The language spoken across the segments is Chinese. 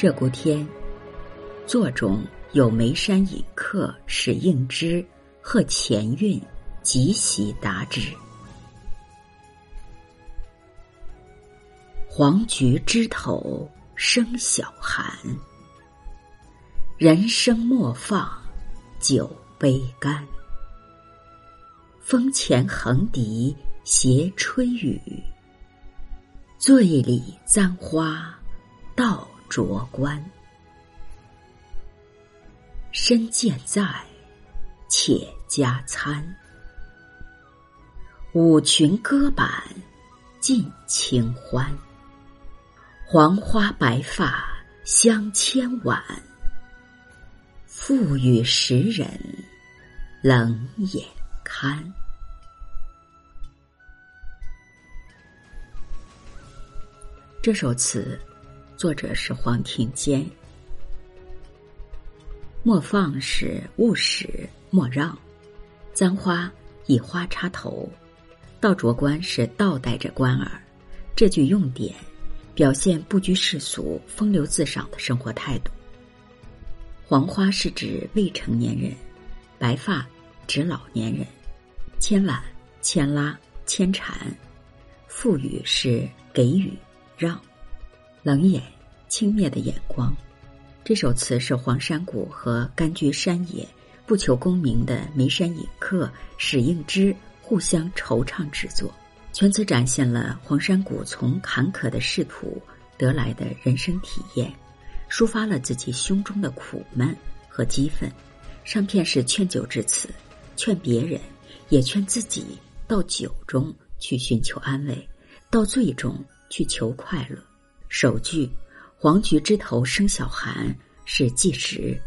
鹧鸪天，作中有眉山隐客使应之，贺前韵，即喜达之。黄菊枝头生晓寒，人生莫放酒杯干。风前横笛斜吹雨，醉里簪花到。着官，身健在，且加餐。五群歌板尽清欢。黄花白发相牵挽，复与时人冷眼看。这首词。作者是黄庭坚。莫放是勿使，莫让。簪花以花插头，倒着冠是倒带着冠儿。这句用典，表现不拘世俗、风流自赏的生活态度。黄花是指未成年人，白发指老年人。牵挽、牵拉、牵缠。赋予是给予、让。冷眼，轻蔑的眼光。这首词是黄山谷和甘居山野不求功名的眉山隐客史应之互相惆怅之作。全词展现了黄山谷从坎坷的仕途得来的人生体验，抒发了自己胸中的苦闷和激愤。上片是劝酒之词，劝别人，也劝自己到酒中去寻求安慰，到醉中去求快乐。首句“黄菊枝头生晓寒”是纪实，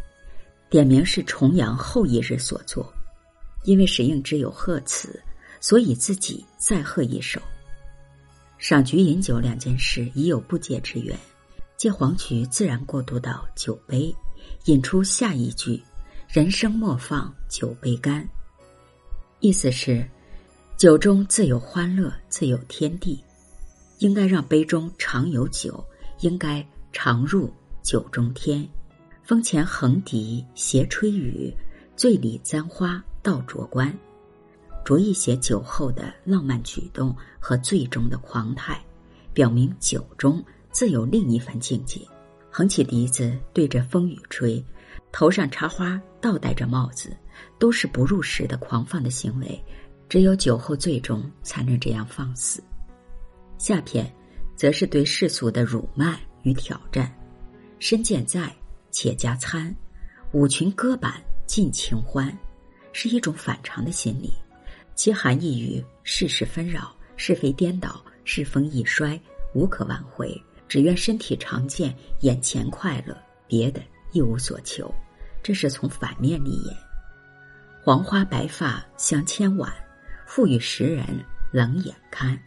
点名是重阳后一日所作。因为史应之有贺词，所以自己再贺一首。赏菊饮酒两件事已有不解之缘，借黄菊自然过渡到酒杯，引出下一句“人生莫放酒杯干”，意思是酒中自有欢乐，自有天地。应该让杯中常有酒，应该常入酒中天。风前横笛斜吹雨，醉里簪花倒着冠。着意写酒后的浪漫举动和醉中的狂态，表明酒中自有另一番境界。横起笛子对着风雨吹，头上插花倒戴着帽子，都是不入时的狂放的行为。只有酒后醉中才能这样放肆。下篇，则是对世俗的辱骂与挑战。身健在，且加餐，五裙歌板尽情欢，是一种反常的心理。其含义于世事纷扰，是非颠倒，世风易衰，无可挽回。只愿身体常健，眼前快乐，别的一无所求。这是从反面立言。黄花白发相牵挽，赋予时人冷眼看。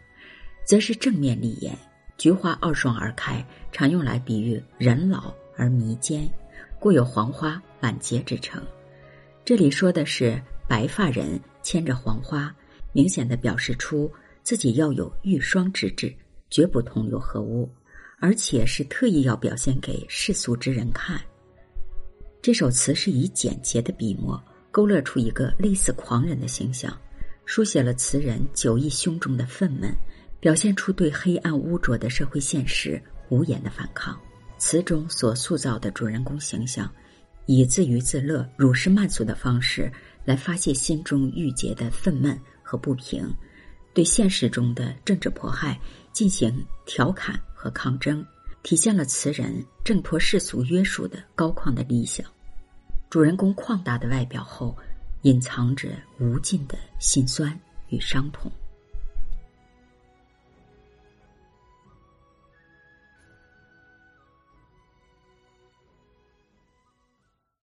则是正面立言，菊花傲爽而开，常用来比喻人老而弥坚，故有黄花晚结之称。这里说的是白发人牵着黄花，明显的表示出自己要有玉霜之志，绝不同流合污，而且是特意要表现给世俗之人看。这首词是以简洁的笔墨勾勒出一个类似狂人的形象，书写了词人酒意胸中的愤懑。表现出对黑暗污浊的社会现实无言的反抗。词中所塑造的主人公形象，以自娱自乐、辱世慢俗的方式来发泄心中郁结的愤懑和不平，对现实中的政治迫害进行调侃和抗争，体现了词人挣脱世俗约束的高旷的理想。主人公旷达的外表后，隐藏着无尽的心酸与伤痛。